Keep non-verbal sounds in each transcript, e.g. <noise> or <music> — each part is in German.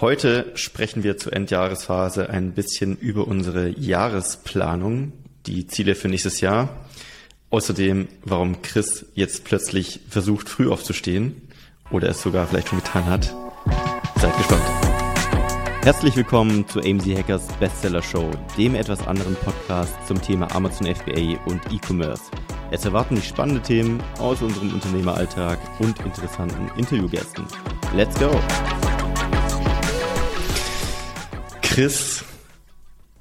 Heute sprechen wir zur Endjahresphase ein bisschen über unsere Jahresplanung, die Ziele für nächstes Jahr. Außerdem, warum Chris jetzt plötzlich versucht, früh aufzustehen oder es sogar vielleicht schon getan hat. Seid gespannt. Herzlich willkommen zu AMZ Hackers Bestseller Show, dem etwas anderen Podcast zum Thema Amazon FBA und E-Commerce. Es erwarten dich spannende Themen aus unserem Unternehmeralltag und interessanten Interviewgästen. Let's go! Chris,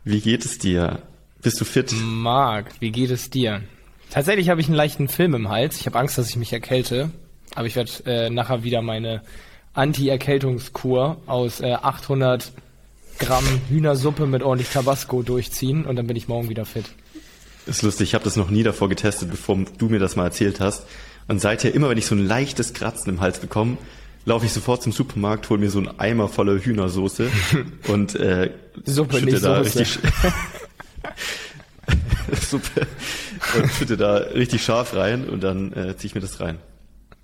wie geht es dir? Bist du fit? Marc, wie geht es dir? Tatsächlich habe ich einen leichten Film im Hals. Ich habe Angst, dass ich mich erkälte. Aber ich werde äh, nachher wieder meine Anti-Erkältungskur aus äh, 800 Gramm Hühnersuppe mit ordentlich Tabasco durchziehen und dann bin ich morgen wieder fit. ist lustig, ich habe das noch nie davor getestet, bevor du mir das mal erzählt hast. Und seither, immer wenn ich so ein leichtes Kratzen im Hals bekomme, laufe ich sofort zum Supermarkt, hole mir so einen Eimer voller Hühnersoße <laughs> und äh, Suppe, schütte da Soße. richtig <laughs> Suppe und schütte da richtig scharf rein und dann äh, ziehe ich mir das rein.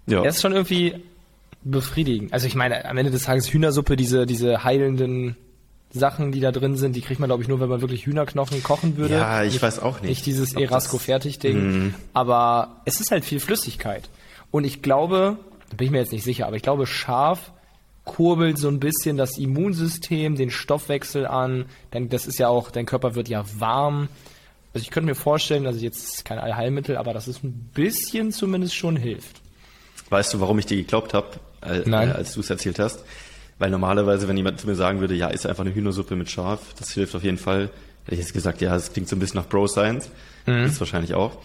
Ja. Er ist schon irgendwie befriedigend. Also ich meine, am Ende des Tages Hühnersuppe, diese, diese heilenden Sachen, die da drin sind, die kriegt man, glaube ich, nur, wenn man wirklich Hühnerknochen kochen würde. Ja, ich nicht, weiß auch nicht. Nicht dieses Erasco-Fertig-Ding. Mm. Aber es ist halt viel Flüssigkeit. Und ich glaube, bin ich mir jetzt nicht sicher, aber ich glaube, scharf kurbelt so ein bisschen das Immunsystem, den Stoffwechsel an. Denn das ist ja auch, dein Körper wird ja warm. Also ich könnte mir vorstellen, also jetzt ist kein Allheilmittel, aber dass es ein bisschen zumindest schon hilft. Weißt du, warum ich dir geglaubt habe, äh, als du es erzählt hast? Weil normalerweise, wenn jemand zu mir sagen würde, ja, ist einfach eine Hühnersuppe mit Schaf, das hilft auf jeden Fall, hätte ich jetzt gesagt, ja, das klingt so ein bisschen nach Bro Science. Mhm. Ist wahrscheinlich auch.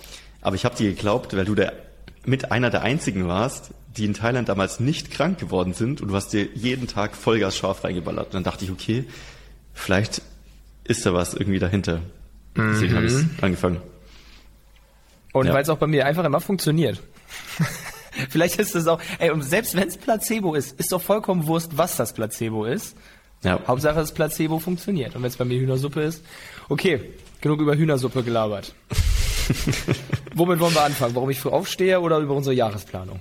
Aber ich habe dir geglaubt, weil du der mit einer der einzigen warst, die in Thailand damals nicht krank geworden sind und du hast dir jeden Tag Vollgas scharf reingeballert. Und dann dachte ich, okay, vielleicht ist da was irgendwie dahinter. Deswegen mhm. habe ich angefangen. Und ja. weil es auch bei mir einfach immer funktioniert. <laughs> Vielleicht ist es auch, ey, und selbst wenn es Placebo ist, ist doch vollkommen Wurst, was das Placebo ist. Ja. Hauptsache das Placebo funktioniert. Und wenn es bei mir Hühnersuppe ist, okay, genug über Hühnersuppe gelabert. <laughs> Womit wollen wir anfangen? Warum ich früh aufstehe oder über unsere Jahresplanung?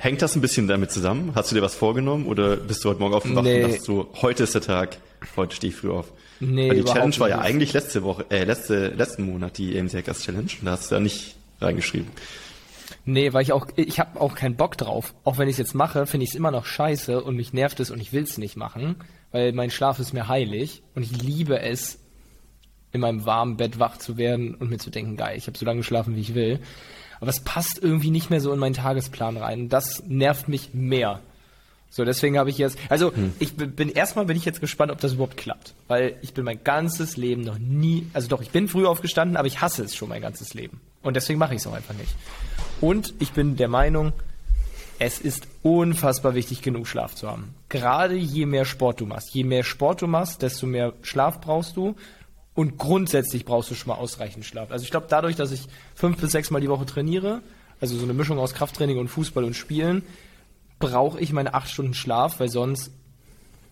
Hängt das ein bisschen damit zusammen? Hast du dir was vorgenommen oder bist du heute Morgen aufgewacht nee. und dachtest so, heute ist der Tag, heute stehe ich früh auf? Nee, Weil die Challenge war ja eigentlich letzte Woche, äh, letzte, letzten Monat die AMC Hackers Challenge und da hast du ja nicht reingeschrieben. Nee, weil ich auch, ich habe auch keinen Bock drauf. Auch wenn ich es jetzt mache, finde ich es immer noch scheiße und mich nervt es und ich will es nicht machen, weil mein Schlaf ist mir heilig und ich liebe es, in meinem warmen Bett wach zu werden und mir zu denken, geil, ich habe so lange geschlafen, wie ich will. Aber es passt irgendwie nicht mehr so in meinen Tagesplan rein. Das nervt mich mehr. So, deswegen habe ich jetzt, also hm. ich bin erstmal bin ich jetzt gespannt, ob das überhaupt klappt, weil ich bin mein ganzes Leben noch nie, also doch, ich bin früh aufgestanden, aber ich hasse es schon mein ganzes Leben und deswegen mache ich es auch einfach nicht. Und ich bin der Meinung, es ist unfassbar wichtig, genug Schlaf zu haben. Gerade je mehr Sport du machst, je mehr Sport du machst, desto mehr Schlaf brauchst du und grundsätzlich brauchst du schon mal ausreichend Schlaf. Also ich glaube, dadurch, dass ich fünf bis sechs Mal die Woche trainiere, also so eine Mischung aus Krafttraining und Fußball und Spielen, brauche ich meine acht Stunden Schlaf, weil sonst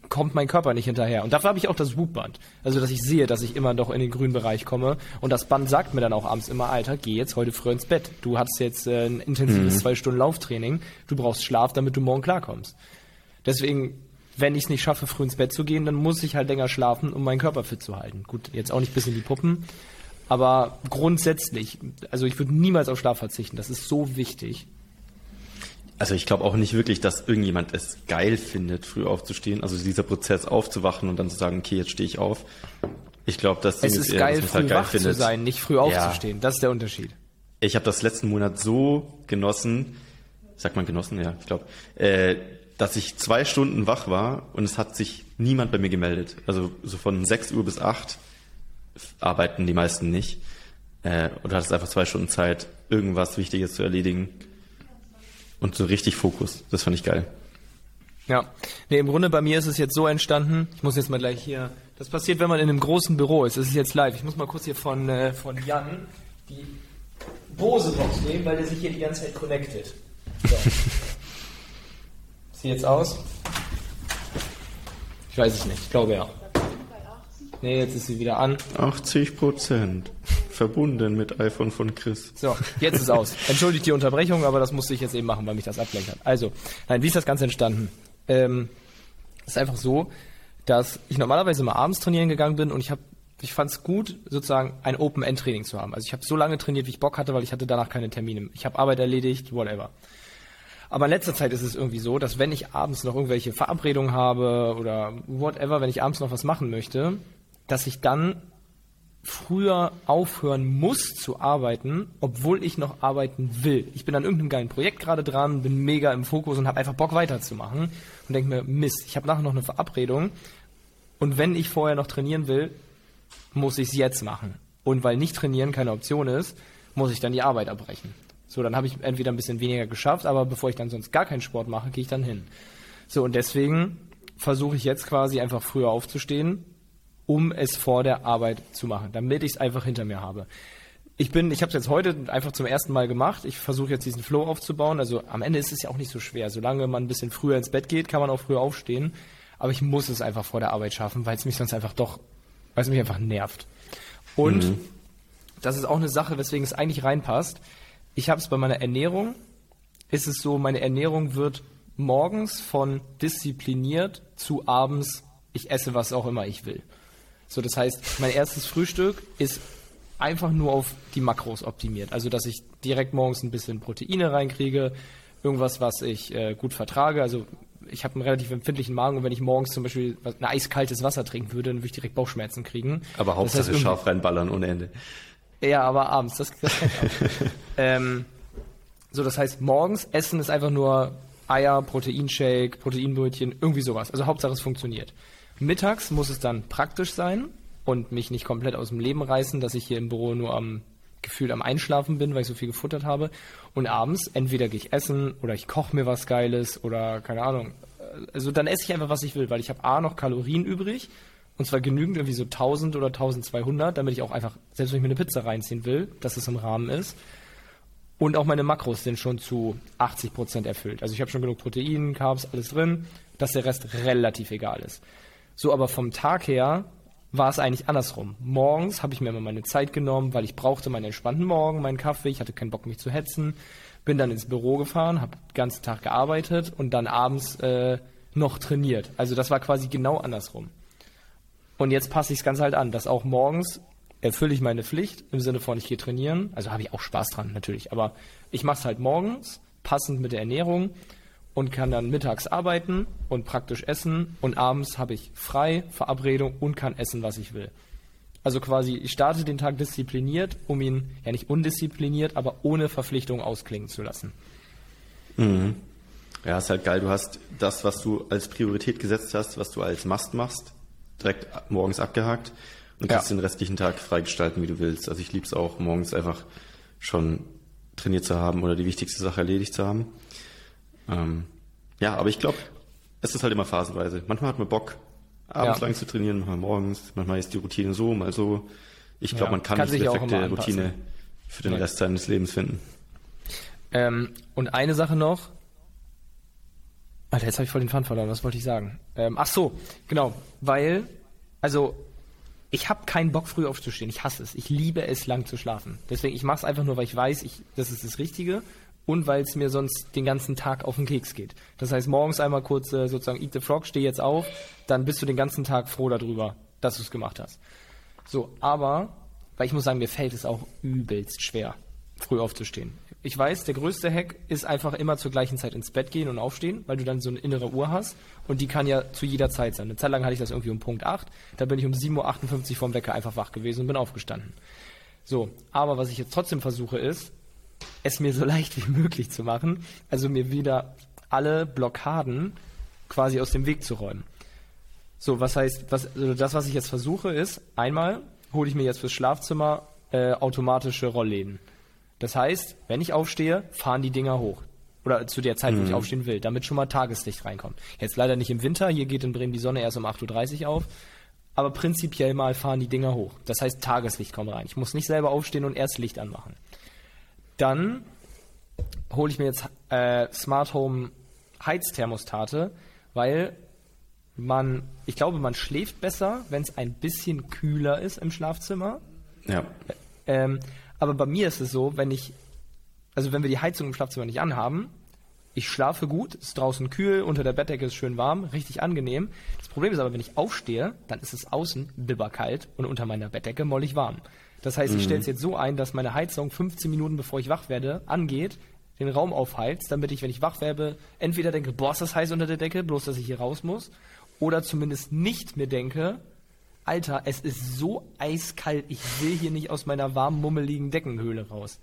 kommt mein Körper nicht hinterher. Und dafür habe ich auch das Whoop-Band. Also, dass ich sehe, dass ich immer noch in den grünen Bereich komme. Und das Band sagt mir dann auch abends immer, Alter, geh jetzt heute früh ins Bett. Du hast jetzt äh, ein intensives mhm. zwei Stunden Lauftraining. Du brauchst Schlaf, damit du morgen klarkommst. Deswegen, wenn ich es nicht schaffe, früh ins Bett zu gehen, dann muss ich halt länger schlafen, um meinen Körper fit zu halten. Gut, jetzt auch nicht bis in die Puppen. Aber grundsätzlich, also ich würde niemals auf Schlaf verzichten. Das ist so wichtig. Also ich glaube auch nicht wirklich, dass irgendjemand es geil findet, früh aufzustehen. Also dieser Prozess aufzuwachen und dann zu sagen, okay, jetzt stehe ich auf. Ich glaube, dass es ist eher, geil, früh halt geil wach findet. zu sein, nicht früh aufzustehen. Ja. Das ist der Unterschied. Ich habe das letzten Monat so genossen, sagt man genossen, ja, ich glaube, äh, dass ich zwei Stunden wach war und es hat sich niemand bei mir gemeldet. Also so von 6 Uhr bis 8 arbeiten die meisten nicht. Äh, und du hattest einfach zwei Stunden Zeit, irgendwas Wichtiges zu erledigen und so richtig Fokus. Das fand ich geil. Ja, nee, im Grunde bei mir ist es jetzt so entstanden, ich muss jetzt mal gleich hier, das passiert, wenn man in einem großen Büro ist, das ist jetzt live. Ich muss mal kurz hier von, äh, von Jan die Bose-Box nehmen, weil der sich hier die ganze Zeit connected. So. <laughs> Sieht jetzt aus? Ich weiß es nicht, ich glaube ja. Nee, jetzt ist sie wieder an. 80 Prozent. Verbunden mit iPhone von Chris. So, jetzt ist aus. <laughs> Entschuldigt die Unterbrechung, aber das musste ich jetzt eben machen, weil mich das ablenkt hat. Also, nein, wie ist das Ganze entstanden? Ähm, es ist einfach so, dass ich normalerweise immer abends trainieren gegangen bin und ich habe ich fand es gut, sozusagen ein Open-End-Training zu haben. Also ich habe so lange trainiert, wie ich Bock hatte, weil ich hatte danach keine Termine. Ich habe Arbeit erledigt, whatever. Aber in letzter Zeit ist es irgendwie so, dass wenn ich abends noch irgendwelche Verabredungen habe oder whatever, wenn ich abends noch was machen möchte, dass ich dann früher aufhören muss zu arbeiten, obwohl ich noch arbeiten will. Ich bin an irgendeinem geilen Projekt gerade dran, bin mega im Fokus und habe einfach Bock weiterzumachen und denke mir, Mist, ich habe nachher noch eine Verabredung und wenn ich vorher noch trainieren will, muss ich es jetzt machen. Und weil nicht trainieren keine Option ist, muss ich dann die Arbeit abbrechen. So, dann habe ich entweder ein bisschen weniger geschafft, aber bevor ich dann sonst gar keinen Sport mache, gehe ich dann hin. So, und deswegen versuche ich jetzt quasi einfach früher aufzustehen, um es vor der Arbeit zu machen, damit ich es einfach hinter mir habe. Ich bin, ich habe es jetzt heute einfach zum ersten Mal gemacht. Ich versuche jetzt diesen Flow aufzubauen. Also am Ende ist es ja auch nicht so schwer. Solange man ein bisschen früher ins Bett geht, kann man auch früher aufstehen. Aber ich muss es einfach vor der Arbeit schaffen, weil es mich sonst einfach doch, weil es mich einfach nervt. Und mhm. das ist auch eine Sache, weswegen es eigentlich reinpasst ich habe es bei meiner Ernährung, ist es so, meine Ernährung wird morgens von diszipliniert zu abends, ich esse was auch immer ich will. So, das heißt, mein erstes Frühstück ist einfach nur auf die Makros optimiert. Also, dass ich direkt morgens ein bisschen Proteine reinkriege, irgendwas, was ich äh, gut vertrage. Also, ich habe einen relativ empfindlichen Magen und wenn ich morgens zum Beispiel ein eiskaltes Wasser trinken würde, dann würde ich direkt Bauchschmerzen kriegen. Aber Hauptsache das heißt, scharf reinballern ohne Ende. Ja, aber abends, das, das <laughs> ähm, So, das heißt, morgens Essen ist einfach nur Eier, Proteinshake, Proteinbrötchen, irgendwie sowas. Also Hauptsache es funktioniert. Mittags muss es dann praktisch sein und mich nicht komplett aus dem Leben reißen, dass ich hier im Büro nur am gefühlt am Einschlafen bin, weil ich so viel gefuttert habe. Und abends entweder gehe ich essen oder ich koche mir was Geiles oder keine Ahnung. Also dann esse ich einfach, was ich will, weil ich habe A noch Kalorien übrig und zwar genügend, irgendwie so 1000 oder 1200, damit ich auch einfach, selbst wenn ich mir eine Pizza reinziehen will, dass es im Rahmen ist. Und auch meine Makros sind schon zu 80 Prozent erfüllt. Also ich habe schon genug Protein, Carbs, alles drin, dass der Rest relativ egal ist. So, aber vom Tag her war es eigentlich andersrum. Morgens habe ich mir immer meine Zeit genommen, weil ich brauchte meinen entspannten Morgen, meinen Kaffee, ich hatte keinen Bock, mich zu hetzen. Bin dann ins Büro gefahren, habe den ganzen Tag gearbeitet und dann abends äh, noch trainiert. Also das war quasi genau andersrum. Und jetzt passe ich es ganz halt an, dass auch morgens erfülle ich meine Pflicht im Sinne von, ich gehe trainieren. Also habe ich auch Spaß dran natürlich. Aber ich mache es halt morgens, passend mit der Ernährung und kann dann mittags arbeiten und praktisch essen. Und abends habe ich frei, Verabredung und kann essen, was ich will. Also quasi, ich starte den Tag diszipliniert, um ihn ja nicht undiszipliniert, aber ohne Verpflichtung ausklingen zu lassen. Mhm. Ja, ist halt geil. Du hast das, was du als Priorität gesetzt hast, was du als Must machst, direkt morgens abgehakt und kannst ja. den restlichen Tag freigestalten, wie du willst. Also ich liebe es auch, morgens einfach schon trainiert zu haben oder die wichtigste Sache erledigt zu haben. Ähm, ja, aber ich glaube, es ist halt immer phasenweise. Manchmal hat man Bock, abends ja. lang zu trainieren, manchmal morgens, manchmal ist die Routine so, mal so. Ich glaube, ja, man kann, kann nicht die perfekte Routine für den Rest seines Lebens finden. Ähm, und eine Sache noch, Alter, jetzt habe ich voll den Fun verloren. Was wollte ich sagen? Ähm, ach so, genau. Weil, also, ich habe keinen Bock, früh aufzustehen. Ich hasse es. Ich liebe es, lang zu schlafen. Deswegen, ich mache es einfach nur, weil ich weiß, ich, das ist das Richtige und weil es mir sonst den ganzen Tag auf den Keks geht. Das heißt, morgens einmal kurz äh, sozusagen Eat the Frog, steh jetzt auf, dann bist du den ganzen Tag froh darüber, dass du es gemacht hast. So, aber, weil ich muss sagen, mir fällt es auch übelst schwer, früh aufzustehen ich weiß, der größte Hack ist einfach immer zur gleichen Zeit ins Bett gehen und aufstehen, weil du dann so eine innere Uhr hast und die kann ja zu jeder Zeit sein. Eine Zeit lang hatte ich das irgendwie um Punkt 8, da bin ich um 7.58 Uhr vom Wecker einfach wach gewesen und bin aufgestanden. So, aber was ich jetzt trotzdem versuche ist, es mir so <laughs> leicht wie möglich zu machen, also mir wieder alle Blockaden quasi aus dem Weg zu räumen. So, was heißt, was, also das, was ich jetzt versuche, ist, einmal hole ich mir jetzt fürs Schlafzimmer äh, automatische Rollläden. Das heißt, wenn ich aufstehe, fahren die Dinger hoch. Oder zu der Zeit, wo ich mhm. aufstehen will, damit schon mal Tageslicht reinkommt. Jetzt leider nicht im Winter, hier geht in Bremen die Sonne erst um 8.30 Uhr auf. Aber prinzipiell mal fahren die Dinger hoch. Das heißt, Tageslicht kommt rein. Ich muss nicht selber aufstehen und erst Licht anmachen. Dann hole ich mir jetzt äh, Smart Home Heizthermostate, weil man, ich glaube, man schläft besser, wenn es ein bisschen kühler ist im Schlafzimmer. Ja. Ähm, aber bei mir ist es so, wenn ich, also wenn wir die Heizung im Schlafzimmer nicht anhaben, Ich schlafe gut, ist draußen kühl, unter der Bettdecke ist schön warm, richtig angenehm. Das Problem ist aber, wenn ich aufstehe, dann ist es außen bibberkalt und unter meiner Bettdecke mollig warm. Das heißt, ich stelle es jetzt so ein, dass meine Heizung 15 Minuten bevor ich wach werde, angeht, den Raum aufheizt, damit ich, wenn ich wach werde, entweder denke, boah, ist das heiß unter der Decke, bloß dass ich hier raus muss, oder zumindest nicht mir denke, Alter, es ist so eiskalt, ich will hier nicht aus meiner warmen, mummeligen Deckenhöhle raus.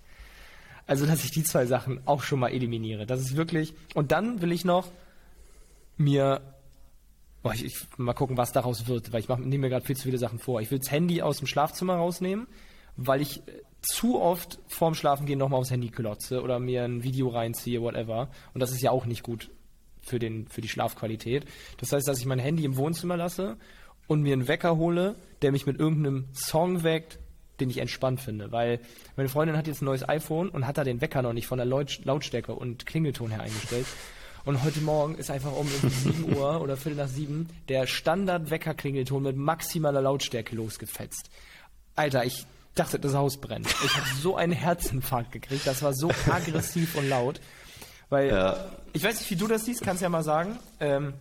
Also, dass ich die zwei Sachen auch schon mal eliminiere. Das ist wirklich, und dann will ich noch mir, boah, ich, ich mal gucken, was daraus wird, weil ich nehme mir gerade viel zu viele Sachen vor. Ich will das Handy aus dem Schlafzimmer rausnehmen, weil ich äh, zu oft vorm Schlafengehen nochmal aufs Handy klotze oder mir ein Video reinziehe, whatever. Und das ist ja auch nicht gut für den, für die Schlafqualität. Das heißt, dass ich mein Handy im Wohnzimmer lasse und mir einen Wecker hole, der mich mit irgendeinem Song weckt, den ich entspannt finde, weil meine Freundin hat jetzt ein neues iPhone und hat da den Wecker noch nicht von der Laut Lautstärke und Klingelton her eingestellt. Und heute Morgen ist einfach um 7 <laughs> Uhr oder Viertel nach 7 der Standard-Wecker-Klingelton mit maximaler Lautstärke losgefetzt. Alter, ich dachte, das Haus brennt. Ich habe so einen Herzinfarkt gekriegt. Das war so aggressiv und laut. Weil, Ja. ich weiß nicht, wie du das siehst, kannst ja mal sagen. Ähm,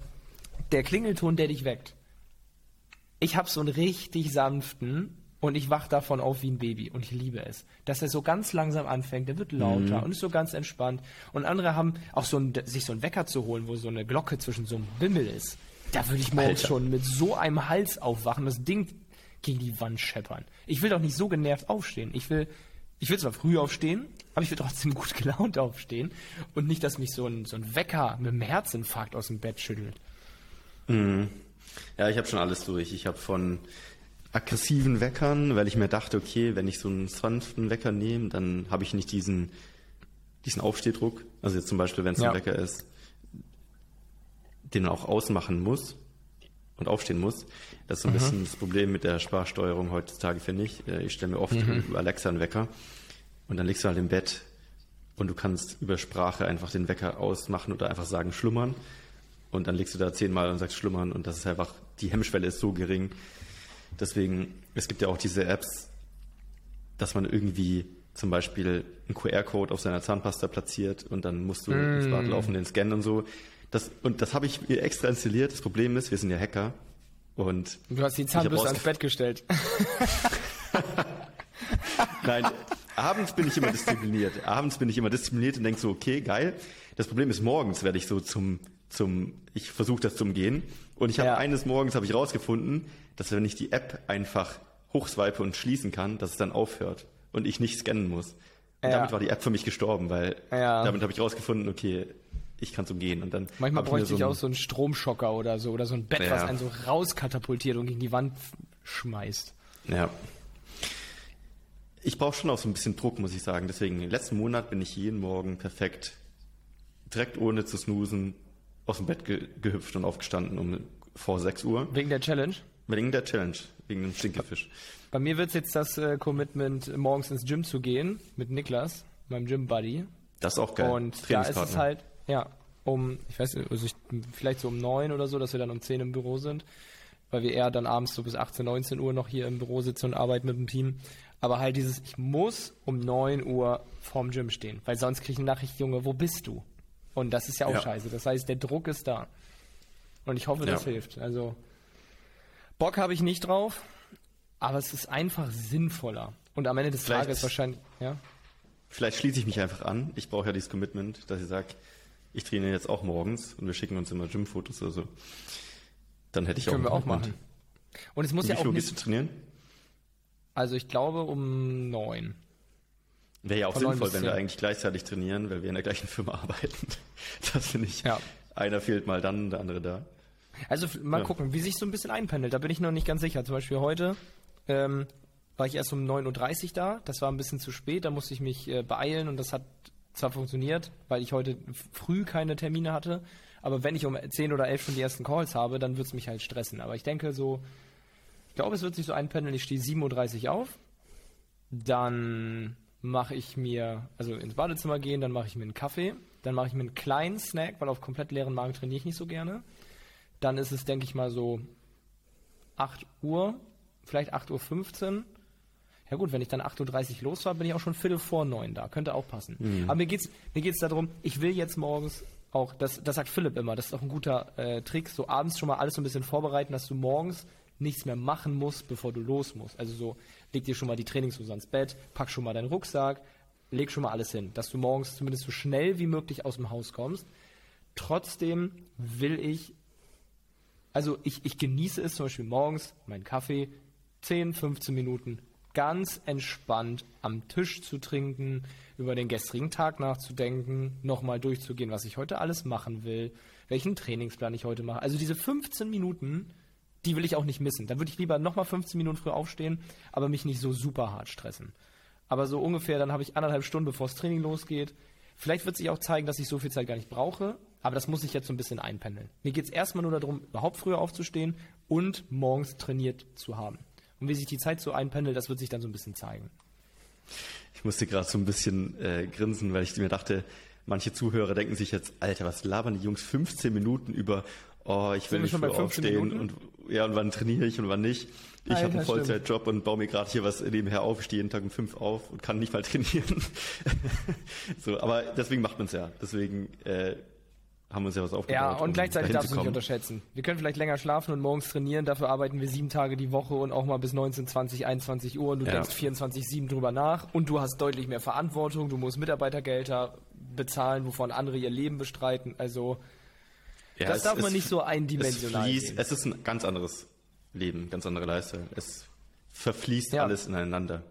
der Klingelton, der dich weckt. Ich habe so einen richtig sanften und ich wach davon auf wie ein Baby und ich liebe es. Dass er so ganz langsam anfängt, der wird lauter und ist so ganz entspannt. Und andere haben auch so ein, sich so einen Wecker zu holen, wo so eine Glocke zwischen so einem Bimmel ist. Da würde ich morgens Alter. schon mit so einem Hals aufwachen, das Ding gegen die Wand scheppern. Ich will doch nicht so genervt aufstehen. Ich will, ich will zwar früh aufstehen, aber ich will trotzdem <laughs> gut gelaunt aufstehen und nicht, dass mich so ein, so ein Wecker mit einem Herzinfarkt aus dem Bett schüttelt. Ja, ich habe schon alles durch. Ich habe von aggressiven Weckern, weil ich mir dachte, okay, wenn ich so einen sanften Wecker nehme, dann habe ich nicht diesen diesen Aufstehdruck. Also jetzt zum Beispiel, wenn es Ja. ein Wecker ist, den man auch ausmachen muss und aufstehen muss. Das ist so ein bisschen das Problem mit der Sprachsteuerung heutzutage, finde ich. Äh, Ich stelle mir oft über Alexa einen Wecker und dann liegst du halt im Bett und du kannst über Sprache einfach den Wecker ausmachen oder einfach sagen schlummern. Und dann legst du da zehnmal und sagst schlummern und das ist einfach, die Hemmschwelle ist so gering. Deswegen, es gibt ja auch diese Apps, dass man irgendwie zum Beispiel einen QR-Code auf seiner Zahnpasta platziert und dann musst du ins Bad laufen, den scannen und so. Das, und das habe ich mir extra installiert. Das Problem ist, wir sind ja Hacker und Du hast die Zahnbürste ans Bett gestellt. <laughs> Nein, <laughs> abends bin ich immer diszipliniert. <laughs> Abends bin ich immer diszipliniert und denk so, okay, geil. Das Problem ist, morgens werde ich so zum, zum, ich versuche das zu umgehen. Und ich habe Ja. eines Morgens habe ich rausgefunden, dass wenn ich die App einfach hochswipe und schließen kann, dass es dann aufhört und ich nicht scannen muss. Und Ja. damit war die App für mich gestorben, weil Ja. damit habe ich rausgefunden, okay, ich kann es umgehen. Und dann Manchmal hab ich bräuchte ich auch so einen Stromschocker oder so oder so ein Bett, was einen so rauskatapultiert und gegen die Wand schmeißt. Ja. Ich brauche schon auch so ein bisschen Druck, muss ich sagen. Deswegen, im letzten Monat bin ich jeden Morgen perfekt, direkt ohne zu snoosen, aus dem Bett ge gehüpft und aufgestanden um vor 6 Uhr. Wegen der Challenge. Wegen der Challenge, wegen dem Stinkefisch. Bei mir wird's jetzt das äh, Commitment, morgens ins Gym zu gehen mit Niklas, meinem Gym-Buddy. Das ist auch geil. Und da ist es halt, ja, um, ich weiß nicht, also ich, vielleicht so um neun oder so, dass wir dann um zehn im Büro sind, weil wir eher dann abends so bis 18, 19 Uhr noch hier im Büro sitzen und arbeiten mit dem Team. Aber halt dieses, ich muss um neun Uhr vorm Gym stehen, weil sonst kriege ich eine Nachricht, Junge, wo bist du? Und das ist ja auch Ja. scheiße. Das heißt, der Druck ist da. Und ich hoffe, das Ja. hilft. Also, Bock habe ich nicht drauf, aber es ist einfach sinnvoller. Und am Ende des Vielleicht- Tages wahrscheinlich, ja. Vielleicht schließe ich mich einfach an. Ich brauche ja dieses Commitment, dass ich sage, ich trainiere jetzt auch morgens und wir schicken uns immer Gymfotos oder so. Dann hätte ich Können auch wir ein auch machen. Und es muss Und ja wie auch viel Uhr gehst du trainieren? Also ich glaube um neun. Wäre ja auch Von sinnvoll, wenn wir eigentlich gleichzeitig trainieren, weil wir in der gleichen Firma <laughs> arbeiten. Das finde ich. Ja. Einer fehlt mal dann, der andere da. Also mal Ja. gucken, wie sich so ein bisschen einpendelt. Da bin ich noch nicht ganz sicher. Zum Beispiel heute ähm, war ich erst um 9.30 Uhr da. Das war ein bisschen zu spät. Da musste ich mich äh, beeilen und das hat zwar funktioniert, weil ich heute früh keine Termine hatte. Aber wenn ich um 10 oder 11 schon die ersten Calls habe, dann wird's mich halt stressen. Aber ich denke so, ich glaube, es wird sich so einpendeln. Ich stehe 7.30 Uhr auf. Dann mache ich mir, also ins Badezimmer gehen, dann mache ich mir einen Kaffee, dann mache ich mir einen kleinen Snack, weil auf komplett leeren Magen trainiere ich nicht so gerne. Dann ist es, denke ich mal, so 8 Uhr, vielleicht 8.15 Uhr. Ja gut, wenn ich dann 8.30 Uhr los war, bin ich auch schon Viertel vor neun da. Könnte auch passen. Aber mir geht's, mir geht's darum, ich will jetzt morgens auch, das, das sagt Philipp immer, das ist auch ein guter äh, Trick, so abends schon mal alles so ein bisschen vorbereiten, dass du morgens nichts mehr machen musst, bevor du los musst. Also so, leg dir schon mal die Trainingshose ans Bett, pack schon mal deinen Rucksack, leg schon mal alles hin, dass du morgens zumindest so schnell wie möglich aus dem Haus kommst. Trotzdem will ich, also ich, ich genieße es zum Beispiel morgens, meinen Kaffee, 10, 15 Minuten ganz entspannt am Tisch zu trinken, über den gestrigen Tag nachzudenken, nochmal durchzugehen, was ich heute alles machen will, welchen Trainingsplan ich heute mache. Also diese 15 Minuten, die will ich auch nicht missen. Da würde ich lieber nochmal 15 Minuten früh aufstehen, aber mich nicht so super hart stressen. Aber so ungefähr, dann habe ich anderthalb Stunden, bevor das Training losgeht. Vielleicht wird sich auch zeigen, dass ich so viel Zeit gar nicht brauche, aber das muss ich jetzt so ein bisschen einpendeln. Mir geht es erstmal nur darum, überhaupt früher aufzustehen und morgens trainiert zu haben. Und wie sich die Zeit so einpendelt, das wird sich dann so ein bisschen zeigen. Ich musste gerade so ein bisschen äh, grinsen, weil ich mir dachte, manche Zuhörer denken sich jetzt, Alter, was labern die Jungs 15 Minuten über, oh, ich will nicht früh aufstehen Minuten? und ja, und wann trainiere ich und wann nicht. Ich habe einen Vollzeitjob und baue mir gerade hier was nebenher auf, stehe jeden Tag um fünf auf und kann nicht mal trainieren. <laughs> so, aber deswegen macht man es ja. Deswegen äh, haben wir uns ja was aufgebaut. Ja, und um gleichzeitig darfst du nicht unterschätzen. Wir können vielleicht länger schlafen und morgens trainieren, dafür arbeiten wir sieben Tage die Woche und auch mal bis 19, 20, 21 Uhr und du ja. denkst 24, 7 drüber nach und du hast deutlich mehr Verantwortung, du musst Mitarbeitergelder bezahlen, wovon andere ihr Leben bestreiten, also ja, das es, darf man nicht so eindimensional es, fließt, es ist ein ganz anderes Leben, ganz andere Leistung. Es verfließt ja. alles ineinander.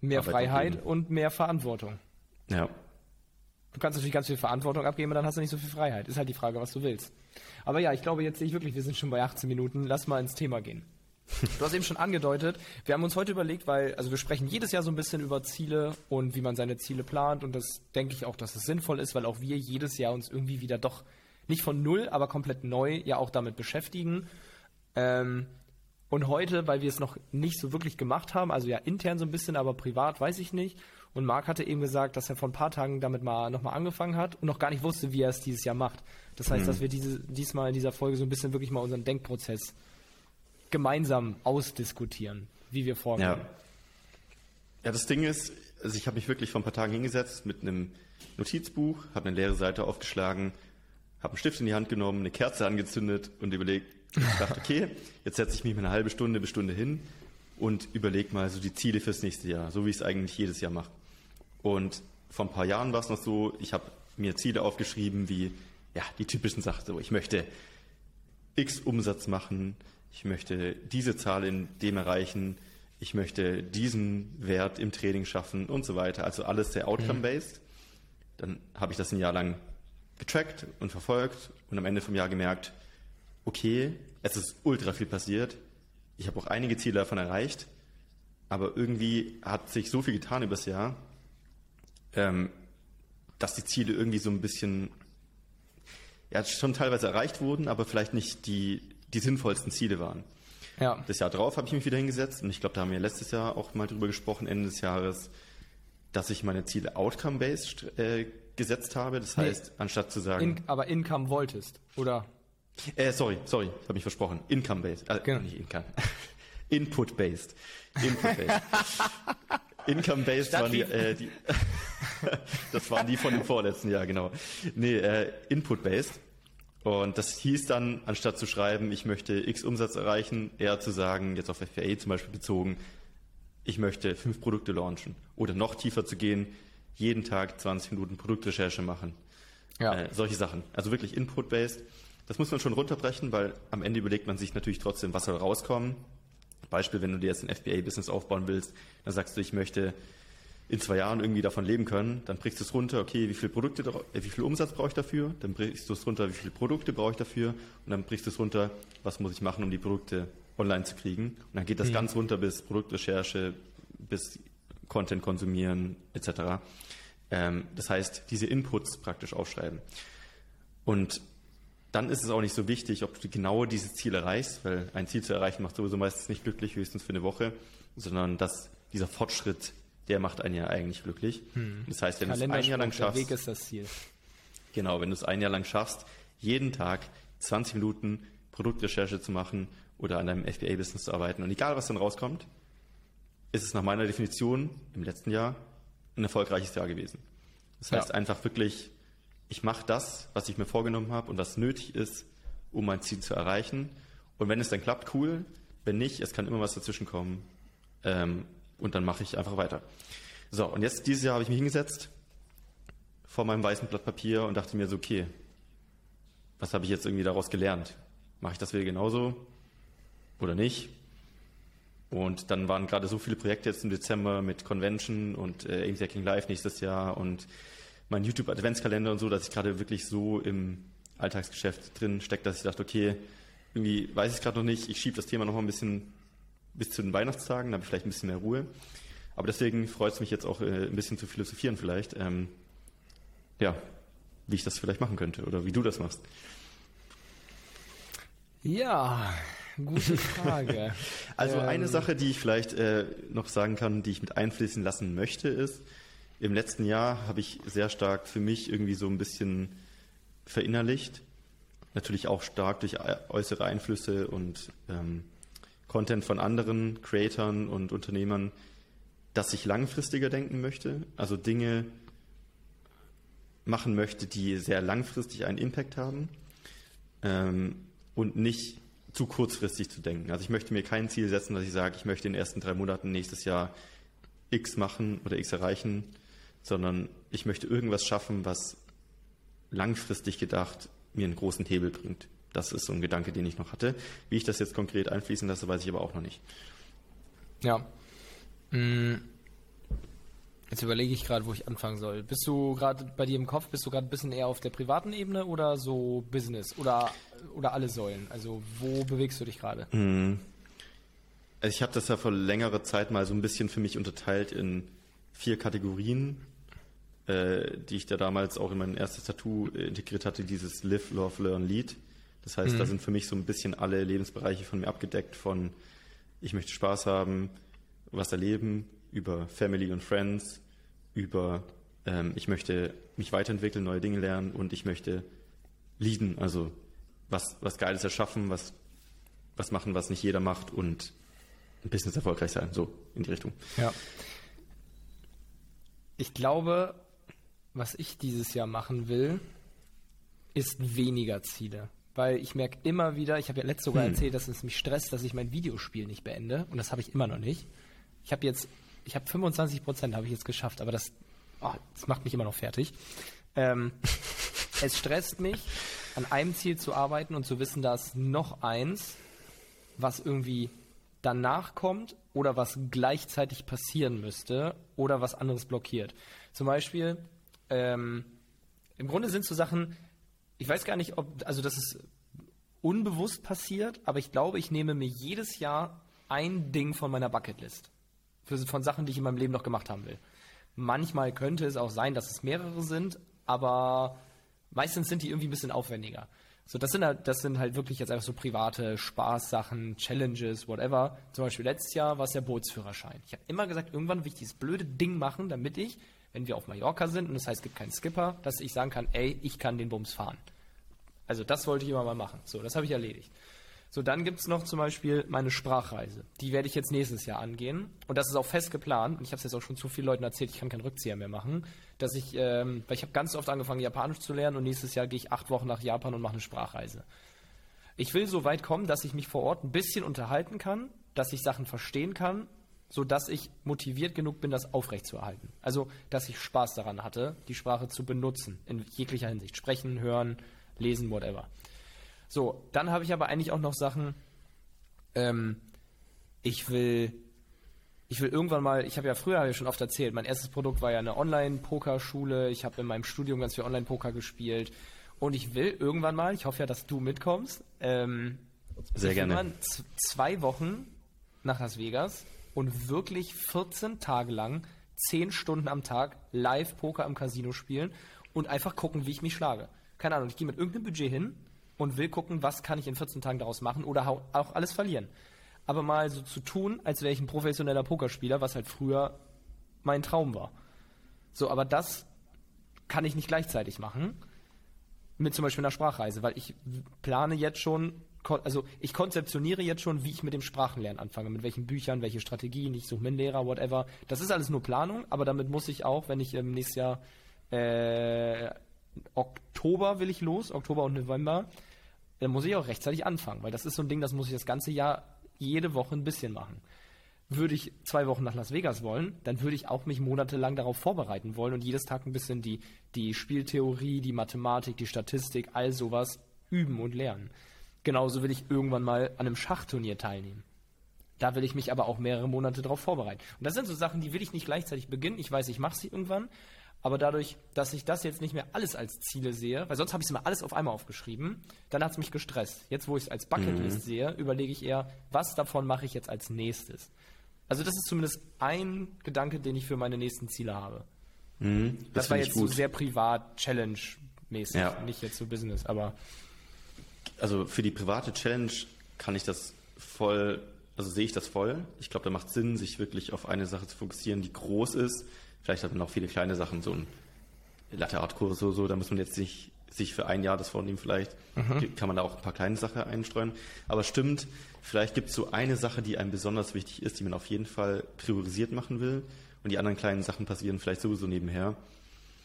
Mehr Arbeit Freiheit und, und mehr Verantwortung. Ja. Du kannst natürlich ganz viel Verantwortung abgeben, aber dann hast du nicht so viel Freiheit. Ist halt die Frage, was du willst. Aber ja, ich glaube jetzt sehe ich wirklich, wir sind schon bei 18 Minuten. Lass mal ins Thema gehen. <laughs> Du hast eben schon angedeutet, wir haben uns heute überlegt, weil, also wir sprechen jedes Jahr so ein bisschen über Ziele und wie man seine Ziele plant und das denke ich auch, dass es sinnvoll ist, weil auch wir jedes Jahr uns irgendwie wieder doch nicht von null, aber komplett neu ja auch damit beschäftigen. Ähm, und heute, weil wir es noch nicht so wirklich gemacht haben, also ja intern so ein bisschen, aber privat weiß ich nicht. Und Marc hatte eben gesagt, dass er vor ein paar Tagen damit mal nochmal angefangen hat und noch gar nicht wusste, wie er es dieses Jahr macht. Das heißt, mhm. dass wir diese, diesmal in dieser Folge so ein bisschen wirklich mal unseren Denkprozess gemeinsam ausdiskutieren, wie wir vorgehen. Ja. ja, das Ding ist, also ich habe mich wirklich vor ein paar Tagen hingesetzt mit einem Notizbuch, habe eine leere Seite aufgeschlagen, habe einen Stift in die Hand genommen, eine Kerze angezündet und überlegt, ich dachte, okay, jetzt setze ich mich mal eine halbe Stunde bis Stunde hin und überleg mal so die Ziele fürs nächste Jahr, so wie ich es eigentlich jedes Jahr mache. Und vor ein paar Jahren war es noch so, ich habe mir Ziele aufgeschrieben wie, ja, die typischen Sachen, so ich möchte X Umsatz machen, ich möchte diese Zahl in dem erreichen, ich möchte diesen Wert im Training schaffen und so weiter. Also alles sehr outcome-based. Dann habe ich das ein Jahr lang getrackt und verfolgt und am Ende vom Jahr gemerkt, okay, es ist ultra viel passiert. Ich habe auch einige Ziele davon erreicht, aber irgendwie hat sich so viel getan übers Jahr, ähm, dass die Ziele irgendwie so ein bisschen ja schon teilweise erreicht wurden, aber vielleicht nicht die die sinnvollsten Ziele waren. Ja. Das Jahr drauf habe ich mich wieder hingesetzt und ich glaube, da haben wir letztes Jahr auch mal drüber gesprochen, Ende des Jahres, dass ich meine Ziele outcome-based äh, gesetzt habe. Das nee. heißt, anstatt zu sagen. In, aber Income wolltest, oder? Äh, sorry, sorry, ich habe mich versprochen. Income-based. Äh, genau. Nicht Income. <laughs> Input-based. Input-based. <laughs> Income-based waren die, äh, die <laughs> das waren die von dem vorletzten Jahr, genau. Nee, äh, Input-based. Und das hieß dann, anstatt zu schreiben, ich möchte X Umsatz erreichen, eher zu sagen, jetzt auf FBA zum Beispiel bezogen, ich möchte fünf Produkte launchen. Oder noch tiefer zu gehen, jeden Tag 20 Minuten Produktrecherche machen. Ja. Äh, solche Sachen. Also wirklich Input-based. Das muss man schon runterbrechen, weil am Ende überlegt man sich natürlich trotzdem, was soll rauskommen. Beispiel, wenn du dir jetzt ein FBA-Business aufbauen willst, dann sagst du, ich möchte in zwei Jahren irgendwie davon leben können, dann brichst du es runter, okay, wie viel Produkte, äh, wie viel Umsatz brauche ich dafür? Dann brichst du es runter, wie viele Produkte brauche ich dafür? Und dann brichst du es runter, was muss ich machen, um die Produkte online zu kriegen? Und dann geht das mhm. ganz runter bis Produktrecherche, bis Content konsumieren, etc. Ähm, das heißt, diese Inputs praktisch aufschreiben. Und dann ist es auch nicht so wichtig, ob du genau dieses Ziel erreichst, weil ein Ziel zu erreichen macht sowieso meistens nicht glücklich, höchstens für eine Woche, sondern dass dieser Fortschritt, der macht einen ja eigentlich glücklich. Hm. Das heißt, wenn du es ein Jahr lang schaffst, der Weg ist das Ziel. Genau, wenn du es ein Jahr lang schaffst, jeden Tag 20 Minuten Produktrecherche zu machen oder an deinem FBA-Business zu arbeiten und egal was dann rauskommt, ist es nach meiner Definition im letzten Jahr ein erfolgreiches Jahr gewesen. Das heißt ja. einfach wirklich ich mache das, was ich mir vorgenommen habe und was nötig ist, um mein Ziel zu erreichen. Und wenn es dann klappt, cool. Wenn nicht, es kann immer was dazwischen kommen. Ähm, und dann mache ich einfach weiter. So, und jetzt dieses Jahr habe ich mich hingesetzt vor meinem weißen Blatt Papier und dachte mir so, okay, was habe ich jetzt irgendwie daraus gelernt? Mache ich das wieder genauso oder nicht? Und dann waren gerade so viele Projekte jetzt im Dezember mit Convention und äh, Ames Hacking Live nächstes Jahr und mein YouTube Adventskalender und so, dass ich gerade wirklich so im Alltagsgeschäft drin stecke, dass ich dachte, okay, irgendwie weiß ich gerade noch nicht, ich schiebe das Thema noch mal ein bisschen bis zu den Weihnachtstagen, dann habe ich vielleicht ein bisschen mehr Ruhe. Aber deswegen freut es mich jetzt auch äh, ein bisschen zu philosophieren vielleicht. Ähm, ja, wie ich das vielleicht machen könnte oder wie du das machst. Ja, gute Frage. <laughs> also ähm, eine Sache, die ich vielleicht äh, noch sagen kann, die ich mit einfließen lassen möchte, ist, im letzten Jahr habe ich sehr stark für mich irgendwie so ein bisschen verinnerlicht. Natürlich auch stark durch äußere Einflüsse und ähm, Content von anderen Creatern und Unternehmern, dass ich langfristiger denken möchte, also Dinge machen möchte, die sehr langfristig einen Impact haben ähm, und nicht zu kurzfristig zu denken. Also ich möchte mir kein Ziel setzen, dass ich sage, ich möchte in den ersten drei Monaten nächstes Jahr X machen oder X erreichen, sondern ich möchte irgendwas schaffen, was langfristig gedacht mir einen großen Hebel bringt. Das ist so ein Gedanke, den ich noch hatte. Wie ich das jetzt konkret einfließen lasse, weiß ich aber auch noch nicht. Ja. Mm. Jetzt überlege ich gerade, wo ich anfangen soll. Bist du gerade bei dir im Kopf, bist du gerade ein bisschen eher auf der privaten Ebene oder so Business oder, oder alle Säulen? Also wo bewegst du dich gerade? Mm. Also ich habe das ja vor längerer Zeit mal so ein bisschen für mich unterteilt in vier Kategorien äh, die ich da damals auch in mein erstes Tattoo äh, integriert hatte, dieses Live, Love, Learn, Lead. Das heißt, mhm. da sind für mich so ein bisschen alle Lebensbereiche von mir abgedeckt von ich möchte Spaß haben, was erleben, über Family und Friends, über ähm, ich möchte mich weiterentwickeln, neue Dinge lernen und ich möchte leaden, also was, was Geiles erschaffen, was, was machen, was nicht jeder macht und ein Business erfolgreich sein, so in die Richtung. Ja. Ich glaube, was ich dieses Jahr machen will, ist weniger Ziele. Weil ich merke immer wieder, ich habe ja letztes sogar hm. erzählt, dass es mich stresst, dass ich mein Videospiel nicht beende. Und das habe ich immer noch nicht. Ich habe jetzt, ich habe 25 Prozent habe ich jetzt geschafft, aber das, oh, das macht mich immer noch fertig. Ähm, <laughs> es stresst mich, an einem Ziel zu arbeiten und zu wissen, dass noch eins, was irgendwie danach kommt oder was gleichzeitig passieren müsste oder was anderes blockiert. Zum Beispiel, ähm, im Grunde sind so Sachen, ich weiß gar nicht, ob, also das ist unbewusst passiert, aber ich glaube, ich nehme mir jedes Jahr ein Ding von meiner Bucketlist. Für, von Sachen, die ich in meinem Leben noch gemacht haben will. Manchmal könnte es auch sein, dass es mehrere sind, aber meistens sind die irgendwie ein bisschen aufwendiger. So, das sind halt, das sind halt wirklich jetzt einfach so private Spaßsachen, Challenges, whatever. Zum Beispiel letztes Jahr war es der Bootsführerschein. Ich habe immer gesagt, irgendwann will ich dieses blöde Ding machen, damit ich wenn wir auf Mallorca sind und das heißt, es gibt keinen Skipper, dass ich sagen kann, ey, ich kann den Bums fahren. Also das wollte ich immer mal machen. So, das habe ich erledigt. So, dann gibt's noch zum Beispiel meine Sprachreise. Die werde ich jetzt nächstes Jahr angehen. Und das ist auch fest geplant. Und ich habe es jetzt auch schon zu vielen Leuten erzählt, ich kann keinen Rückzieher mehr machen. Dass ich, ähm, weil ich habe ganz oft angefangen, Japanisch zu lernen und nächstes Jahr gehe ich acht Wochen nach Japan und mache eine Sprachreise. Ich will so weit kommen, dass ich mich vor Ort ein bisschen unterhalten kann, dass ich Sachen verstehen kann so dass ich motiviert genug bin, das aufrechtzuerhalten. Also, dass ich Spaß daran hatte, die Sprache zu benutzen, in jeglicher Hinsicht. Sprechen, hören, lesen, whatever. So, dann habe ich aber eigentlich auch noch Sachen, ähm, ich will, ich will irgendwann mal, ich habe ja früher hab ich schon oft erzählt, mein erstes Produkt war ja eine Online-Pokerschule, ich habe in meinem Studium ganz viel Online-Poker gespielt und ich will irgendwann mal, ich hoffe ja, dass du mitkommst, ähm, sehr gerne. zwei Wochen nach Las Vegas und wirklich 14 Tage lang 10 Stunden am Tag live Poker im Casino spielen und einfach gucken, wie ich mich schlage. Keine Ahnung, ich gehe mit irgendeinem Budget hin und will gucken, was kann ich in 14 Tagen daraus machen oder auch alles verlieren. Aber mal so zu tun, als wäre ich ein professioneller Pokerspieler, was halt früher mein Traum war. So, aber das kann ich nicht gleichzeitig machen. Mit zum Beispiel einer Sprachreise, weil ich plane jetzt schon also ich konzeptioniere jetzt schon, wie ich mit dem Sprachenlernen anfange, mit welchen Büchern, welche Strategien, ich suche mir einen Lehrer, whatever. Das ist alles nur Planung, aber damit muss ich auch, wenn ich im nächsten Jahr äh, Oktober will ich los, Oktober und November. Dann muss ich auch rechtzeitig anfangen, weil das ist so ein Ding, das muss ich das ganze Jahr jede Woche ein bisschen machen. Würde ich zwei Wochen nach Las Vegas wollen, dann würde ich auch mich monatelang darauf vorbereiten wollen und jedes Tag ein bisschen die, die Spieltheorie, die Mathematik, die Statistik, all sowas üben und lernen. Genauso will ich irgendwann mal an einem Schachturnier teilnehmen. Da will ich mich aber auch mehrere Monate darauf vorbereiten. Und das sind so Sachen, die will ich nicht gleichzeitig beginnen. Ich weiß, ich mache sie irgendwann. Aber dadurch, dass ich das jetzt nicht mehr alles als Ziele sehe, weil sonst habe ich es immer alles auf einmal aufgeschrieben, dann hat es mich gestresst. Jetzt, wo ich es als Bucketlist mhm. sehe, überlege ich eher, was davon mache ich jetzt als nächstes. Also das ist zumindest ein Gedanke, den ich für meine nächsten Ziele habe. Mhm, das, das war jetzt so sehr privat, Challenge-mäßig, ja. nicht jetzt so Business, aber also für die private Challenge kann ich das voll, also sehe ich das voll. Ich glaube, da macht Sinn, sich wirklich auf eine Sache zu fokussieren, die groß ist. Vielleicht hat man auch viele kleine Sachen, so ein Latte Art Kurs oder so, da muss man jetzt nicht sich für ein Jahr das vornehmen vielleicht. Mhm. Kann man da auch ein paar kleine Sachen einstreuen. Aber stimmt, vielleicht gibt es so eine Sache, die einem besonders wichtig ist, die man auf jeden Fall priorisiert machen will. Und die anderen kleinen Sachen passieren vielleicht sowieso nebenher.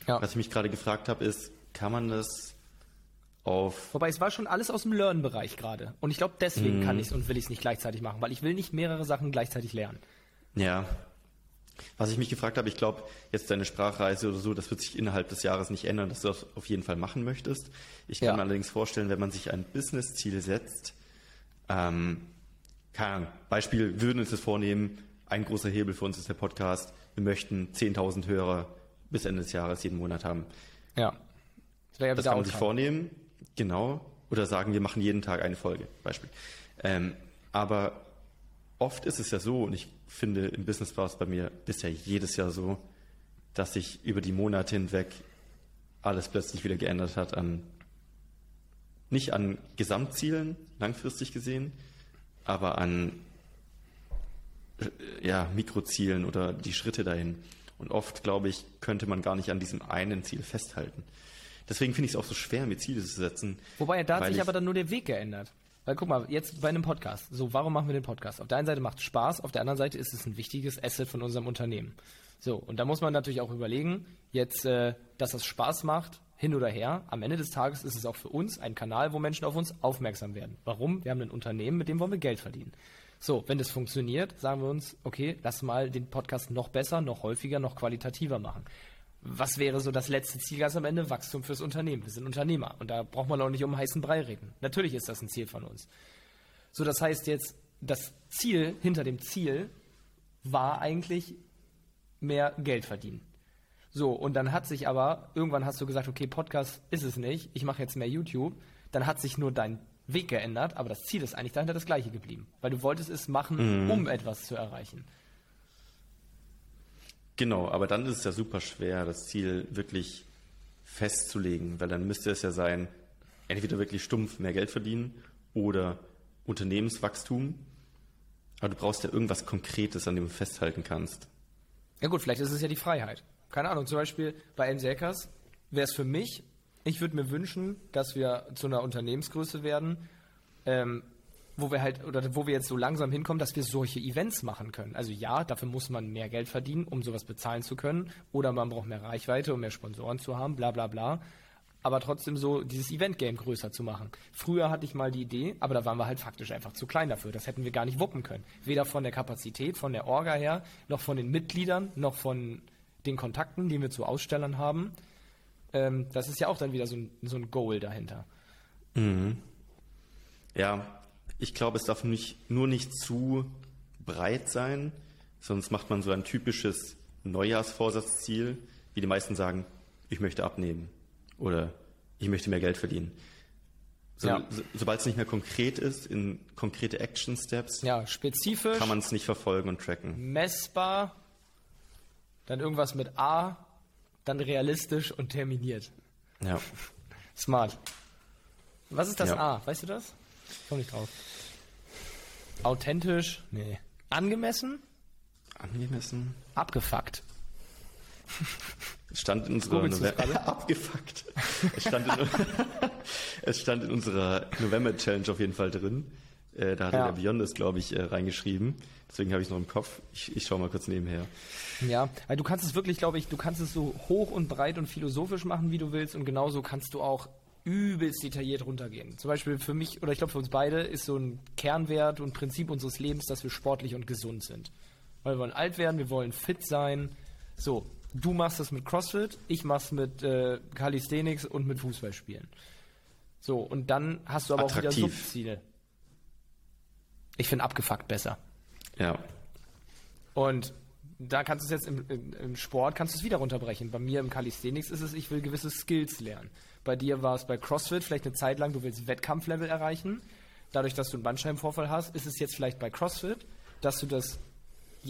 Ja. Was ich mich gerade gefragt habe, ist, kann man das auf. Wobei es war schon alles aus dem Learn-Bereich gerade. Und ich glaube, deswegen mm. kann ich es und will ich es nicht gleichzeitig machen, weil ich will nicht mehrere Sachen gleichzeitig lernen. Ja. Was ich mich gefragt habe, ich glaube, jetzt deine Sprachreise oder so, das wird sich innerhalb des Jahres nicht ändern, dass du das auf jeden Fall machen möchtest. Ich kann ja. mir allerdings vorstellen, wenn man sich ein Business-Ziel setzt, ähm, keine Ahnung, Beispiel, wir würden uns das vornehmen, ein großer Hebel für uns ist der Podcast, wir möchten 10.000 Hörer bis Ende des Jahres jeden Monat haben. Ja. Das, ja das kann man sich vornehmen Genau. Oder sagen, wir machen jeden Tag eine Folge, Beispiel. Ähm, aber oft ist es ja so, und ich finde, im Business war es bei mir bisher jedes Jahr so, dass sich über die Monate hinweg alles plötzlich wieder geändert hat an, nicht an Gesamtzielen, langfristig gesehen, aber an, äh, ja, Mikrozielen oder die Schritte dahin. Und oft, glaube ich, könnte man gar nicht an diesem einen Ziel festhalten. Deswegen finde ich es auch so schwer, mir Ziele zu setzen. Wobei, da hat sich aber dann nur der Weg geändert. Weil guck mal, jetzt bei einem Podcast. So, warum machen wir den Podcast? Auf der einen Seite macht es Spaß, auf der anderen Seite ist es ein wichtiges Asset von unserem Unternehmen. So, und da muss man natürlich auch überlegen, jetzt, äh, dass das Spaß macht, hin oder her. Am Ende des Tages ist es auch für uns ein Kanal, wo Menschen auf uns aufmerksam werden. Warum? Wir haben ein Unternehmen, mit dem wollen wir Geld verdienen. So, wenn das funktioniert, sagen wir uns, okay, lass mal den Podcast noch besser, noch häufiger, noch qualitativer machen was wäre so das letzte Ziel ganz am Ende? Wachstum fürs Unternehmen. Wir sind Unternehmer und da braucht man auch nicht um heißen Brei reden. Natürlich ist das ein Ziel von uns. So, das heißt jetzt, das Ziel hinter dem Ziel war eigentlich mehr Geld verdienen. So, und dann hat sich aber, irgendwann hast du gesagt, okay, Podcast ist es nicht, ich mache jetzt mehr YouTube. Dann hat sich nur dein Weg geändert, aber das Ziel ist eigentlich dahinter das gleiche geblieben. Weil du wolltest es machen, mhm. um etwas zu erreichen. Genau, aber dann ist es ja super schwer, das Ziel wirklich festzulegen, weil dann müsste es ja sein, entweder wirklich stumpf mehr Geld verdienen oder Unternehmenswachstum. Aber du brauchst ja irgendwas Konkretes, an dem du festhalten kannst. Ja gut, vielleicht ist es ja die Freiheit. Keine Ahnung, zum Beispiel bei Elsekas wäre es für mich, ich würde mir wünschen, dass wir zu einer Unternehmensgröße werden, ähm, wo wir halt, oder wo wir jetzt so langsam hinkommen, dass wir solche Events machen können. Also ja, dafür muss man mehr Geld verdienen, um sowas bezahlen zu können. Oder man braucht mehr Reichweite, um mehr Sponsoren zu haben, bla bla bla. Aber trotzdem so dieses Event-Game größer zu machen. Früher hatte ich mal die Idee, aber da waren wir halt faktisch einfach zu klein dafür. Das hätten wir gar nicht wuppen können. Weder von der Kapazität, von der Orga her, noch von den Mitgliedern, noch von den Kontakten, die wir zu Ausstellern haben. Ähm, das ist ja auch dann wieder so ein, so ein Goal dahinter. Mhm. Ja, ich glaube, es darf nicht, nur nicht zu breit sein, sonst macht man so ein typisches Neujahrsvorsatzziel, wie die meisten sagen, ich möchte abnehmen oder ich möchte mehr Geld verdienen. So, ja. so, Sobald es nicht mehr konkret ist, in konkrete Action Steps, ja, spezifisch, kann man es nicht verfolgen und tracken. Messbar, dann irgendwas mit A, dann realistisch und terminiert. Ja. <laughs> Smart. Was ist das ja. A? Weißt du das? Komm nicht drauf. Authentisch? Nee. Angemessen? Angemessen? Abgefuckt. <laughs> <laughs> Es stand in unserer November abgefuckt. Es stand, in, es stand in unserer November Challenge auf jeden Fall drin. Äh, da hatte Ja. der Beyond das, glaube ich, äh, reingeschrieben. Deswegen habe ich noch im Kopf. Ich, ich schaue mal kurz nebenher. Ja, weil du kannst es wirklich, glaube ich, du kannst es so hoch und breit und philosophisch machen, wie du willst, und genauso kannst du auch übelst detailliert runtergehen. Zum Beispiel für mich, oder ich glaube für uns beide, ist so ein Kernwert und Prinzip unseres Lebens, dass wir sportlich und gesund sind. Weil wir wollen alt werden, wir wollen fit sein. So, du machst das mit CrossFit, ich mach's mit äh, Calisthenics und mit Fußballspielen. So, und dann hast du aber auch wieder Attraktiv. Subziele. Ich finde abgefuckt besser. Ja. Und da kannst du es jetzt im, im, im Sport kannst du es wieder runterbrechen. Bei mir im Calisthenics ist es, ich will gewisse Skills lernen. Bei dir war es bei CrossFit vielleicht eine Zeit lang, du willst Wettkampflevel erreichen. Dadurch, dass du einen Bandscheibenvorfall hast, ist es jetzt vielleicht bei CrossFit, dass du das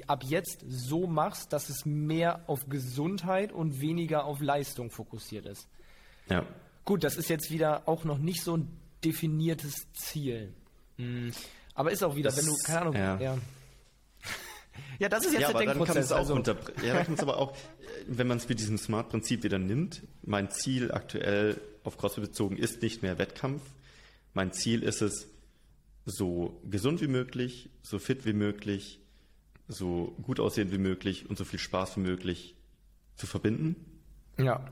ab jetzt so machst, dass es mehr auf Gesundheit und weniger auf Leistung fokussiert ist. Ja. Gut, das ist jetzt wieder auch noch nicht so ein definiertes Ziel. Hm. Aber ist auch wieder, Das- wenn du, keine Ahnung, ja. ja. Ja, das ist jetzt Ja, der aber dann kann man Denkprozess. es auch also, ja, dann kann es aber auch, äh, wenn man es mit diesem Smart-Prinzip wieder nimmt, mein Ziel aktuell auf CrossFit bezogen ist nicht mehr Wettkampf. Mein Ziel ist es, so gesund wie möglich, so fit wie möglich, so gut aussehend wie möglich und so viel Spaß wie möglich zu verbinden. ja.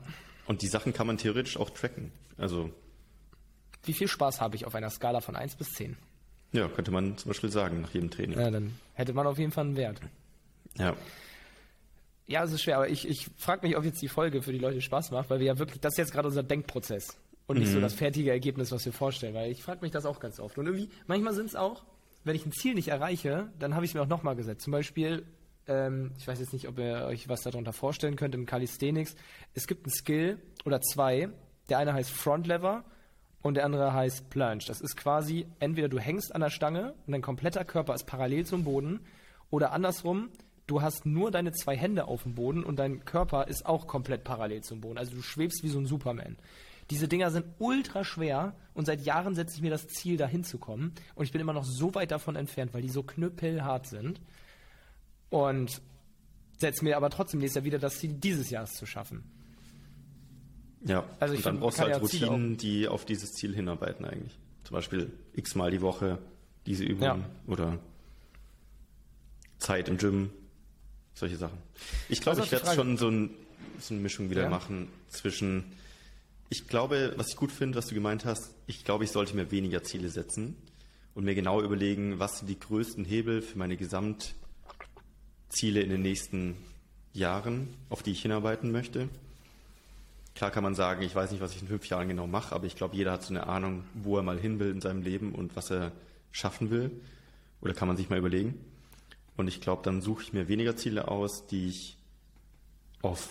Und die Sachen kann man theoretisch auch tracken. Also, Wie viel Spaß habe ich auf einer Skala von 1 bis 10? Ja, könnte man zum Beispiel sagen nach jedem Training. Ja, dann hätte man auf jeden Fall einen Wert. Ja. Ja, es ist schwer, aber ich, ich frage mich, ob jetzt die Folge für die Leute Spaß macht, weil wir ja wirklich, das ist jetzt gerade unser Denkprozess und nicht so das fertige Ergebnis, was wir vorstellen, weil ich frage mich das auch ganz oft. Und irgendwie, manchmal sind es auch, wenn ich ein Ziel nicht erreiche, dann habe ich es mir auch nochmal gesetzt. Zum Beispiel, ähm, ich weiß jetzt nicht, ob ihr euch was darunter vorstellen könnt im Calisthenics. Es gibt einen Skill oder zwei. Der eine heißt Front Lever und der andere heißt Plunge. Das ist quasi, entweder du hängst an der Stange und dein kompletter Körper ist parallel zum Boden oder andersrum, du hast nur deine zwei Hände auf dem Boden und dein Körper ist auch komplett parallel zum Boden. Also du schwebst wie so ein Superman. Diese Dinger sind ultra schwer und seit Jahren setze ich mir das Ziel, da hinzukommen. Und ich bin immer noch so weit davon entfernt, weil die so knüppelhart sind. Und setze mir aber trotzdem nächstes Jahr wieder das Ziel, dieses Jahr es zu schaffen. Ja, Also ich und dann brauchst du halt ja Routinen, die auf dieses Ziel hinarbeiten eigentlich. Zum Beispiel x-mal die Woche diese Übung Ja. oder Zeit im Gym, solche Sachen. Ich glaube, Was ich werde schon so, ein, so eine Mischung wieder Ja. machen zwischen, ich glaube, was ich gut finde, was du gemeint hast, ich glaube, ich sollte mir weniger Ziele setzen und mir genau überlegen, was sind die größten Hebel für meine Gesamtziele in den nächsten Jahren, auf die ich hinarbeiten möchte. Klar kann man sagen, ich weiß nicht, was ich in fünf Jahren genau mache, aber ich glaube, jeder hat so eine Ahnung, wo er mal hin will in seinem Leben und was er schaffen will. Oder kann man sich mal überlegen. Und ich glaube, dann suche ich mir weniger Ziele aus, die ich auf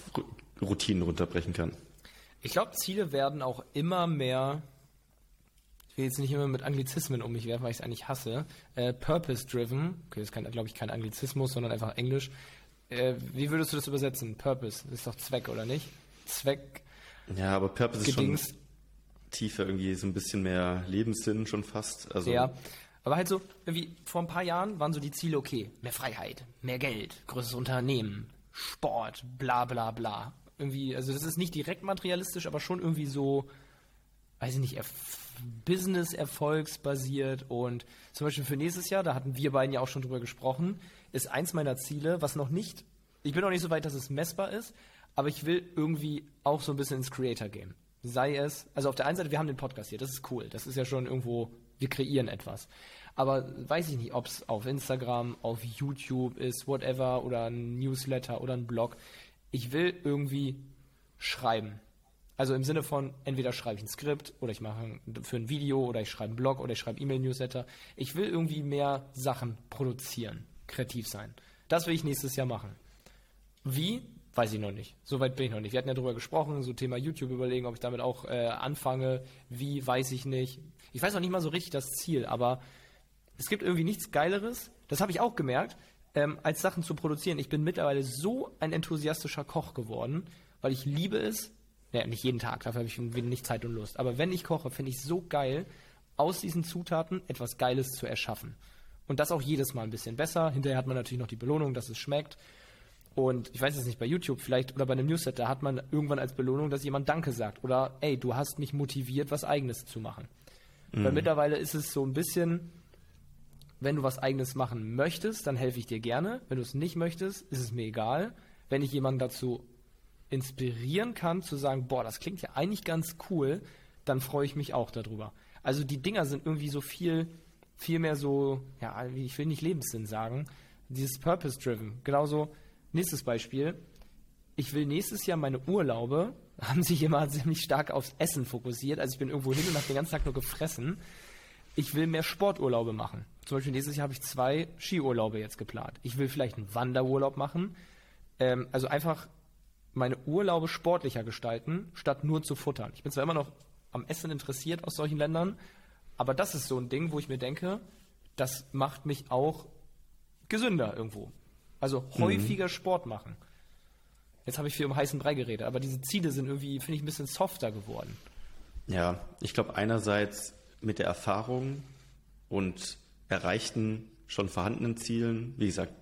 Routinen runterbrechen kann. Ich glaube, Ziele werden auch immer mehr, ich will jetzt nicht immer mit Anglizismen um mich werfen, weil ich es eigentlich hasse, äh, purpose-driven, okay, das ist, glaube ich, kein Anglizismus, sondern einfach Englisch. Äh, wie würdest du das übersetzen? Purpose, das ist doch Zweck, oder nicht? Zweck, Ja, aber Purpose ist Gedings. schon tiefer, irgendwie so ein bisschen mehr Lebenssinn schon fast. Also, Ja. Aber halt so, irgendwie vor ein paar Jahren waren so die Ziele, okay, mehr Freiheit, mehr Geld, größeres Unternehmen, Sport, bla bla bla. Irgendwie, also das ist nicht direkt materialistisch, aber schon irgendwie so, weiß ich nicht, erf Business erfolgsbasiert und zum Beispiel für nächstes Jahr, da hatten wir beiden ja auch schon drüber gesprochen, ist eins meiner Ziele, was noch nicht, ich bin noch nicht so weit, dass es messbar ist, aber ich will irgendwie auch so ein bisschen ins Creator Game. Sei es, also auf der einen Seite, wir haben den Podcast hier, das ist cool, das ist ja schon irgendwo, wir kreieren etwas. Aber weiß ich nicht, ob es auf Instagram, auf YouTube ist, whatever, oder ein Newsletter oder ein Blog. Ich will irgendwie schreiben. Also im Sinne von, entweder schreibe ich ein Skript oder ich mache für ein Video oder ich schreibe einen Blog oder ich schreibe E-Mail-Newsletter. Ich will irgendwie mehr Sachen produzieren, kreativ sein. Das will ich nächstes Jahr machen. Wie? Weiß ich noch nicht. Soweit bin ich noch nicht. Wir hatten ja drüber gesprochen, so Thema YouTube überlegen, ob ich damit auch äh, anfange. Wie, weiß ich nicht. Ich weiß noch nicht mal so richtig das Ziel, aber es gibt irgendwie nichts Geileres, das habe ich auch gemerkt, ähm, als Sachen zu produzieren. Ich bin mittlerweile so ein enthusiastischer Koch geworden, weil ich liebe es, ja, nicht jeden Tag, dafür habe ich wenig Zeit und Lust, aber wenn ich koche, finde ich so geil, aus diesen Zutaten etwas Geiles zu erschaffen. Und das auch jedes Mal ein bisschen besser. Hinterher hat man natürlich noch die Belohnung, dass es schmeckt. Und ich weiß jetzt nicht, bei YouTube vielleicht oder bei einem Newsletter hat man irgendwann als Belohnung, dass jemand Danke sagt. Oder, ey, du hast mich motiviert, was Eigenes zu machen. Weil mittlerweile ist es so ein bisschen, Wenn du was eigenes machen möchtest, dann helfe ich dir gerne. Wenn du es nicht möchtest, ist es mir egal. Wenn ich jemanden dazu inspirieren kann, zu sagen, boah, das klingt ja eigentlich ganz cool, dann freue ich mich auch darüber. Also die Dinger sind irgendwie so viel, viel mehr so, ja, ich will nicht Lebenssinn sagen, dieses Purpose-Driven. Genauso, nächstes Beispiel. Ich will nächstes Jahr meine Urlaube, <laughs> haben sich immer ziemlich stark aufs Essen fokussiert. Also ich bin irgendwo hin und habe den ganzen Tag nur gefressen. Ich will mehr Sporturlaube machen. Zum Beispiel nächstes Jahr habe ich zwei Skiurlaube jetzt geplant. Ich will vielleicht einen Wanderurlaub machen. Ähm, also einfach meine Urlaube sportlicher gestalten, statt nur zu futtern. Ich bin zwar immer noch am Essen interessiert aus solchen Ländern, aber das ist so ein Ding, wo ich mir denke, das macht mich auch gesünder irgendwo. Also mhm. häufiger mhm. Sport machen. Jetzt habe ich viel um heißen Brei geredet, aber diese Ziele sind irgendwie, finde ich, ein bisschen softer geworden. Ja, ich glaube einerseits mit der Erfahrung und erreichten, schon vorhandenen Zielen, wie gesagt,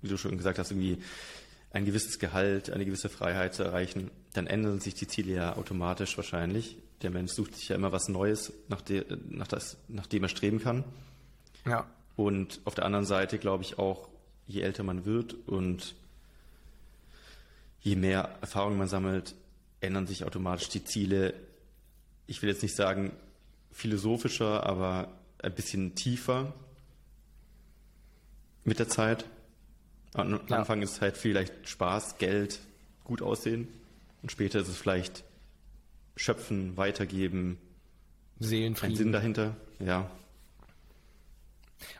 wie du schon gesagt hast, irgendwie ein gewisses Gehalt, eine gewisse Freiheit zu erreichen, dann ändern sich die Ziele ja automatisch wahrscheinlich. Der Mensch sucht sich ja immer was Neues, nach, de, nach, das, nach dem er streben kann. Ja. Und auf der anderen Seite glaube ich auch, je älter man wird und je mehr Erfahrung man sammelt, ändern sich automatisch die Ziele. Ich will jetzt nicht sagen philosophischer, aber ein bisschen tiefer mit der Zeit. Am ja. Anfang ist es halt vielleicht Spaß, Geld, gut aussehen. Und später ist es vielleicht schöpfen, weitergeben. Seelenfrieden. Ein Sinn dahinter, ja.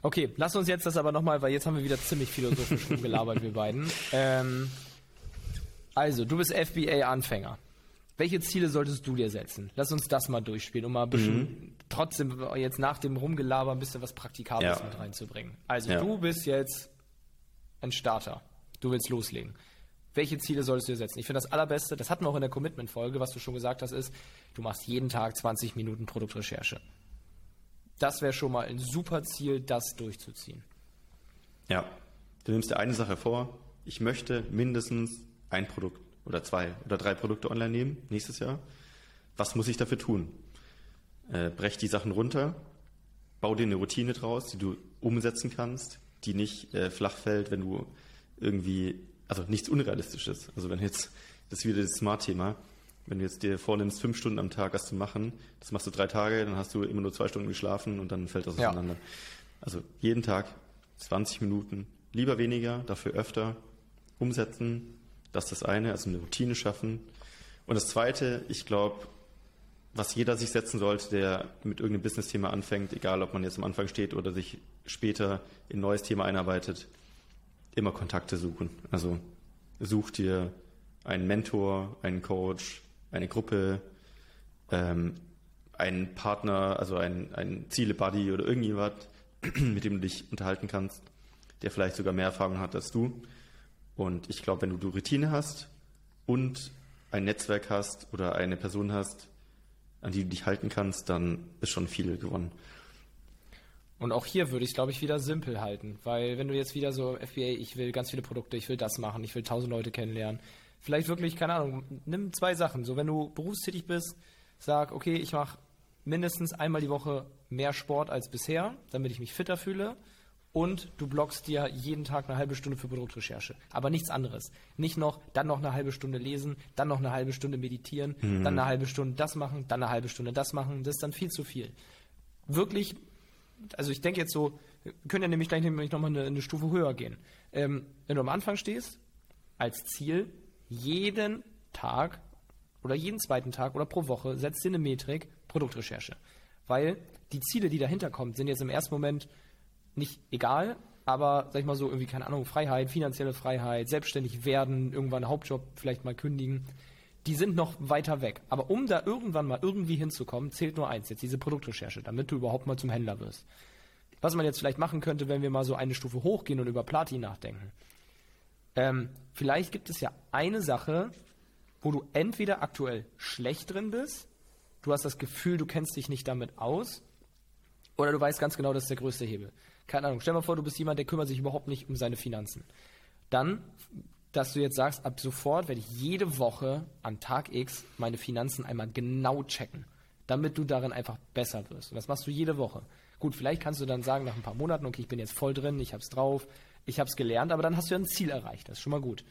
Okay, lass uns jetzt das aber nochmal, weil jetzt haben wir wieder ziemlich philosophisch rumgelabert, wir beiden. Ähm, also, du bist FBA-Anfänger. Welche Ziele solltest du dir setzen? Lass uns das mal durchspielen, um mal ein bisschen mhm. trotzdem jetzt nach dem Rumgelaber ein bisschen was Praktikables ja. mit reinzubringen. Also, ja. du bist jetzt ein Starter. Du willst loslegen. Welche Ziele solltest du dir setzen? Ich finde das allerbeste, das hatten wir auch in der Commitment-Folge, was du schon gesagt hast, ist, du machst jeden Tag 20 Minuten Produktrecherche. Das wäre schon mal ein super Ziel, das durchzuziehen. Ja, du nimmst dir eine Sache vor. Ich möchte mindestens ein Produkt oder zwei oder drei Produkte online nehmen nächstes Jahr. Was muss ich dafür tun? Äh, brech die Sachen runter, bau dir eine Routine draus, die du umsetzen kannst, die nicht äh, flach fällt, wenn du irgendwie, also nichts Unrealistisches. Also wenn jetzt, das ist wieder das Smart-Thema, wenn du jetzt dir vornimmst, fünf Stunden am Tag was zu machen, das machst du drei Tage, dann hast du immer nur zwei Stunden geschlafen und dann fällt das ja. auseinander. Also jeden Tag 20 Minuten, lieber weniger, dafür öfter umsetzen. Das ist das eine, also eine Routine schaffen. Und das zweite, ich glaube, was jeder sich setzen sollte, der mit irgendeinem Business-Thema anfängt, egal ob man jetzt am Anfang steht oder sich später in ein neues Thema einarbeitet, immer Kontakte suchen. Also such dir einen Mentor, einen Coach, eine Gruppe, ähm, einen Partner, also ein, ein Ziele-Buddy oder irgendjemand, <clears throat> mit dem du dich unterhalten kannst, der vielleicht sogar mehr Erfahrung hat als du. Und ich glaube, wenn du Routine hast und ein Netzwerk hast oder eine Person hast, an die du dich halten kannst, dann ist schon viel gewonnen. Und auch hier würde ich, glaube ich, wieder simpel halten, weil wenn du jetzt wieder so FBA, ich will ganz viele Produkte, ich will das machen, ich will tausend Leute kennenlernen, vielleicht wirklich, keine Ahnung, nimm zwei Sachen. So, wenn du berufstätig bist, sag, okay, ich mache mindestens einmal die Woche mehr Sport als bisher, damit ich mich fitter fühle und du blockst dir jeden Tag eine halbe Stunde für Produktrecherche. Aber nichts anderes. Nicht noch, dann noch eine halbe Stunde lesen, dann noch eine halbe Stunde meditieren, mhm. dann eine halbe Stunde das machen, dann eine halbe Stunde das machen. Das ist dann viel zu viel. Wirklich, also ich denke jetzt so, können ja nämlich gleich nämlich nochmal eine, eine Stufe höher gehen. Ähm, wenn du am Anfang stehst, als Ziel, jeden Tag oder jeden zweiten Tag oder pro Woche setzt dir eine Metrik Produktrecherche. Weil die Ziele, die dahinter kommen, sind jetzt im ersten Moment nicht egal, aber sag ich mal so, irgendwie, keine Ahnung, Freiheit, finanzielle Freiheit, selbstständig werden, irgendwann einen Hauptjob vielleicht mal kündigen, die sind noch weiter weg. Aber um da irgendwann mal irgendwie hinzukommen, zählt nur eins, jetzt diese Produktrecherche, damit du überhaupt mal zum Händler wirst. Was man jetzt vielleicht machen könnte, wenn wir mal so eine Stufe hochgehen und über Platin nachdenken. Ähm, vielleicht gibt es ja eine Sache, wo du entweder aktuell schlecht drin bist, du hast das Gefühl, du kennst dich nicht damit aus, oder du weißt ganz genau, das ist der größte Hebel. Keine Ahnung, stell mal vor, du bist jemand, der kümmert sich überhaupt nicht um seine Finanzen. Dann, dass du jetzt sagst, ab sofort werde ich jede Woche an Tag X meine Finanzen einmal genau checken. damit du darin einfach besser wirst. Und das machst du jede Woche. Gut, vielleicht kannst du dann sagen nach ein paar Monaten, okay, ich bin jetzt voll drin, ich hab's drauf, ich hab's gelernt, aber dann hast du ja ein Ziel erreicht. Das ist schon mal gut.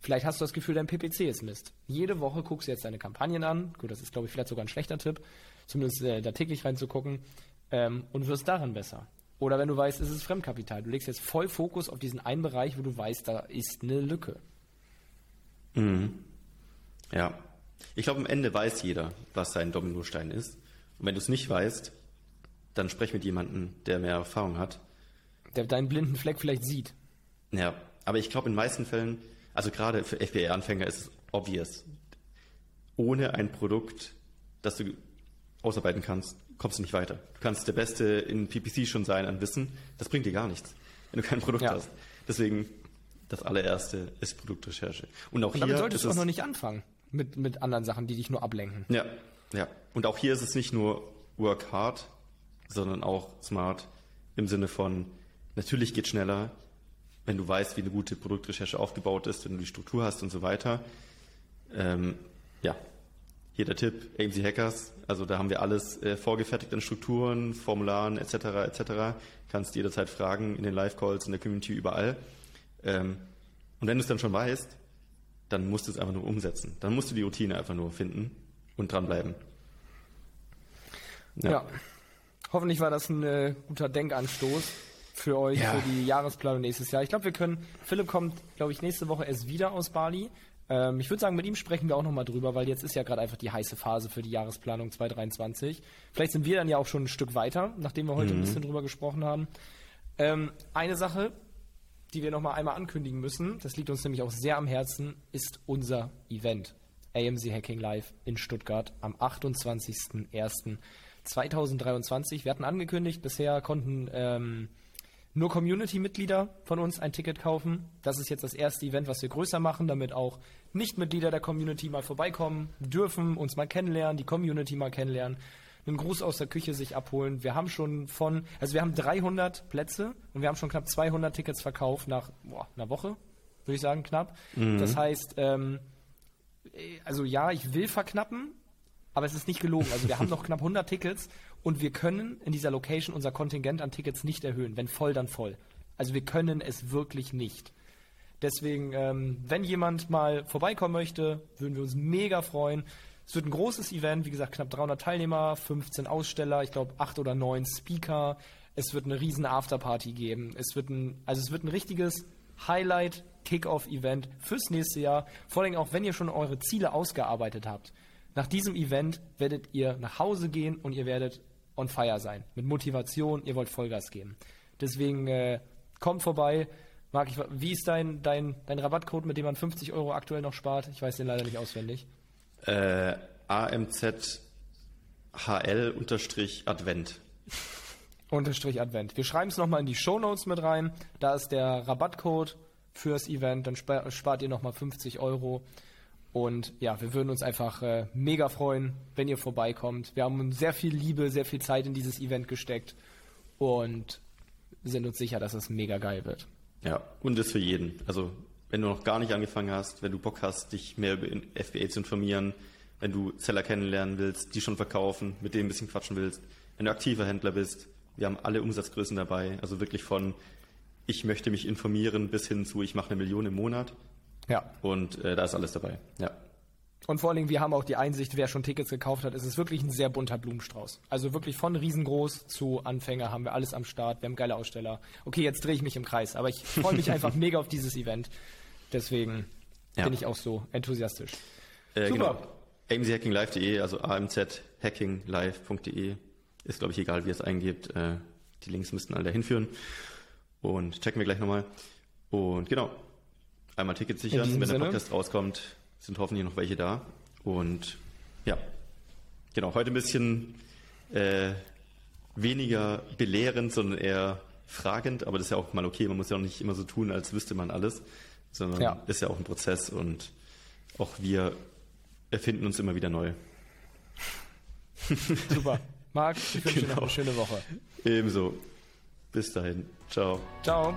Vielleicht hast du das Gefühl, dein PPC ist Mist. Jede Woche guckst du jetzt deine Kampagnen an. Gut, das ist, glaube ich, vielleicht sogar ein schlechter Tipp, zumindest äh, da täglich reinzugucken ähm, und wirst darin besser. Oder wenn du weißt, es ist Fremdkapital. Du legst jetzt voll Fokus auf diesen einen Bereich, wo du weißt, da ist eine Lücke. Mhm. Ja. Ich glaube, am Ende weiß jeder, was sein Dominostein ist. Und wenn du es nicht weißt, dann sprech mit jemandem, der mehr Erfahrung hat. Der deinen blinden Fleck vielleicht sieht. Ja, aber ich glaube, in den meisten Fällen, also gerade für FBA-Anfänger ist es obvious. Ohne ein Produkt, das du ausarbeiten kannst, kommst du nicht weiter. Du kannst der Beste in PPC schon sein an Wissen, das bringt dir gar nichts, wenn du kein Produkt ja. hast. Deswegen, das allererste ist Produktrecherche. Und auch Und damit hier solltest du auch noch nicht anfangen mit, mit anderen Sachen, die dich nur ablenken. Ja, ja. Und auch hier ist es nicht nur work hard, sondern auch smart im Sinne von, natürlich geht schneller, wenn du weißt, wie eine gute Produktrecherche aufgebaut ist, wenn du die Struktur hast und so weiter. Ähm, ja, hier der Tipp, AMC Hackers, also da haben wir alles äh, vorgefertigt an Strukturen, Formularen etc. etc. Kannst jederzeit fragen in den Live-Calls, in der Community, überall. Ähm, und wenn du es dann schon weißt, dann musst du es einfach nur umsetzen. Dann musst du die Routine einfach nur finden und dranbleiben. Ja. ja. Hoffentlich war das ein äh, guter Denkanstoß für euch ja. für die Jahresplanung nächstes Jahr. Ich glaube, wir können, Philipp kommt, glaube ich, nächste Woche erst wieder aus Bali. Ähm, ich würde sagen, mit ihm sprechen wir auch nochmal drüber, weil jetzt ist ja gerade einfach die heiße Phase für die Jahresplanung 2023. Vielleicht sind wir dann ja auch schon ein Stück weiter, nachdem wir heute mhm. ein bisschen drüber gesprochen haben. Ähm, eine Sache, die wir nochmal einmal ankündigen müssen, das liegt uns nämlich auch sehr am Herzen, ist unser Event. AMC Hacking Live in Stuttgart am 28.01.2023. Wir hatten angekündigt, bisher konnten ähm, nur Community-Mitglieder von uns ein Ticket kaufen. Das ist jetzt das erste Event, was wir größer machen, damit auch Nicht-Mitglieder der Community mal vorbeikommen dürfen, uns mal kennenlernen, die Community mal kennenlernen, einen Gruß aus der Küche sich abholen. Wir haben schon von, also wir haben 300 Plätze und wir haben schon knapp 200 Tickets verkauft nach boah, einer Woche, würde ich sagen, knapp. Mhm. Das heißt, ähm, also ja, ich will verknappen, aber es ist nicht gelogen. Also wir haben noch <laughs> knapp 100 Tickets und wir können in dieser Location unser Kontingent an Tickets nicht erhöhen. Wenn voll, dann voll. Also wir können es wirklich nicht. Deswegen, ähm, wenn jemand mal vorbeikommen möchte, würden wir uns mega freuen. Es wird ein großes Event, wie gesagt, knapp 300 Teilnehmer, 15 Aussteller, ich glaube 8 oder 9 Speaker. Es wird eine riesen Afterparty geben. Es wird ein, also es wird ein richtiges Highlight Kick-Off-Event fürs nächste Jahr. Vor allem auch, wenn ihr schon eure Ziele ausgearbeitet habt. Nach diesem Event werdet ihr nach Hause gehen und ihr werdet on fire sein. Mit Motivation, ihr wollt Vollgas geben. Deswegen äh, kommt vorbei. Marc, ich, wie ist dein, dein, dein Rabattcode, mit dem man 50 Euro aktuell noch spart? Ich weiß den leider nicht auswendig. Äh, AMZ HL-Advent. <laughs> Unterstrich Advent. Wir schreiben es nochmal in die Show Notes mit rein. Da ist der Rabattcode fürs Event. Dann spart ihr nochmal 50 Euro. Und ja, wir würden uns einfach äh, mega freuen, wenn ihr vorbeikommt. Wir haben sehr viel Liebe, sehr viel Zeit in dieses Event gesteckt und sind uns sicher, dass es mega geil wird. Ja, und das für jeden. Also, wenn du noch gar nicht angefangen hast, wenn du Bock hast, dich mehr über FBA zu informieren, wenn du Seller kennenlernen willst, die schon verkaufen, mit denen ein bisschen quatschen willst, wenn du aktiver Händler bist, wir haben alle Umsatzgrößen dabei, also wirklich von ich möchte mich informieren bis hin zu ich mache eine Million im Monat ja. Und äh, da ist alles dabei. Ja. Und vor allen Dingen, wir haben auch die Einsicht, wer schon Tickets gekauft hat, es ist wirklich ein sehr bunter Blumenstrauß. Also wirklich von riesengroß zu Anfänger haben wir alles am Start. Wir haben geile Aussteller. Okay, jetzt drehe ich mich im Kreis, aber ich freue mich <laughs> einfach mega auf dieses Event. Deswegen ja. bin ich auch so enthusiastisch. Äh, Super. Genau. amchackinglive.de, also amzhackinglive.de ist, glaube ich, egal, wie ihr es eingebt. Äh, die Links müssten alle dahin führen. Und checken wir gleich nochmal. Und genau, Einmal Tickets sichern, wenn der Sinne. Podcast rauskommt, sind hoffentlich noch welche da. Und ja, genau, heute ein bisschen äh, weniger belehrend, sondern eher fragend, aber das ist ja auch mal okay, man muss ja auch nicht immer so tun, als wüsste man alles, sondern ja. ist ja auch ein Prozess und auch wir erfinden uns immer wieder neu. <laughs> Super. Marc, ich wünsche genau. dir noch eine genau. schöne Woche. Ebenso. Bis dahin. Ciao. Ciao.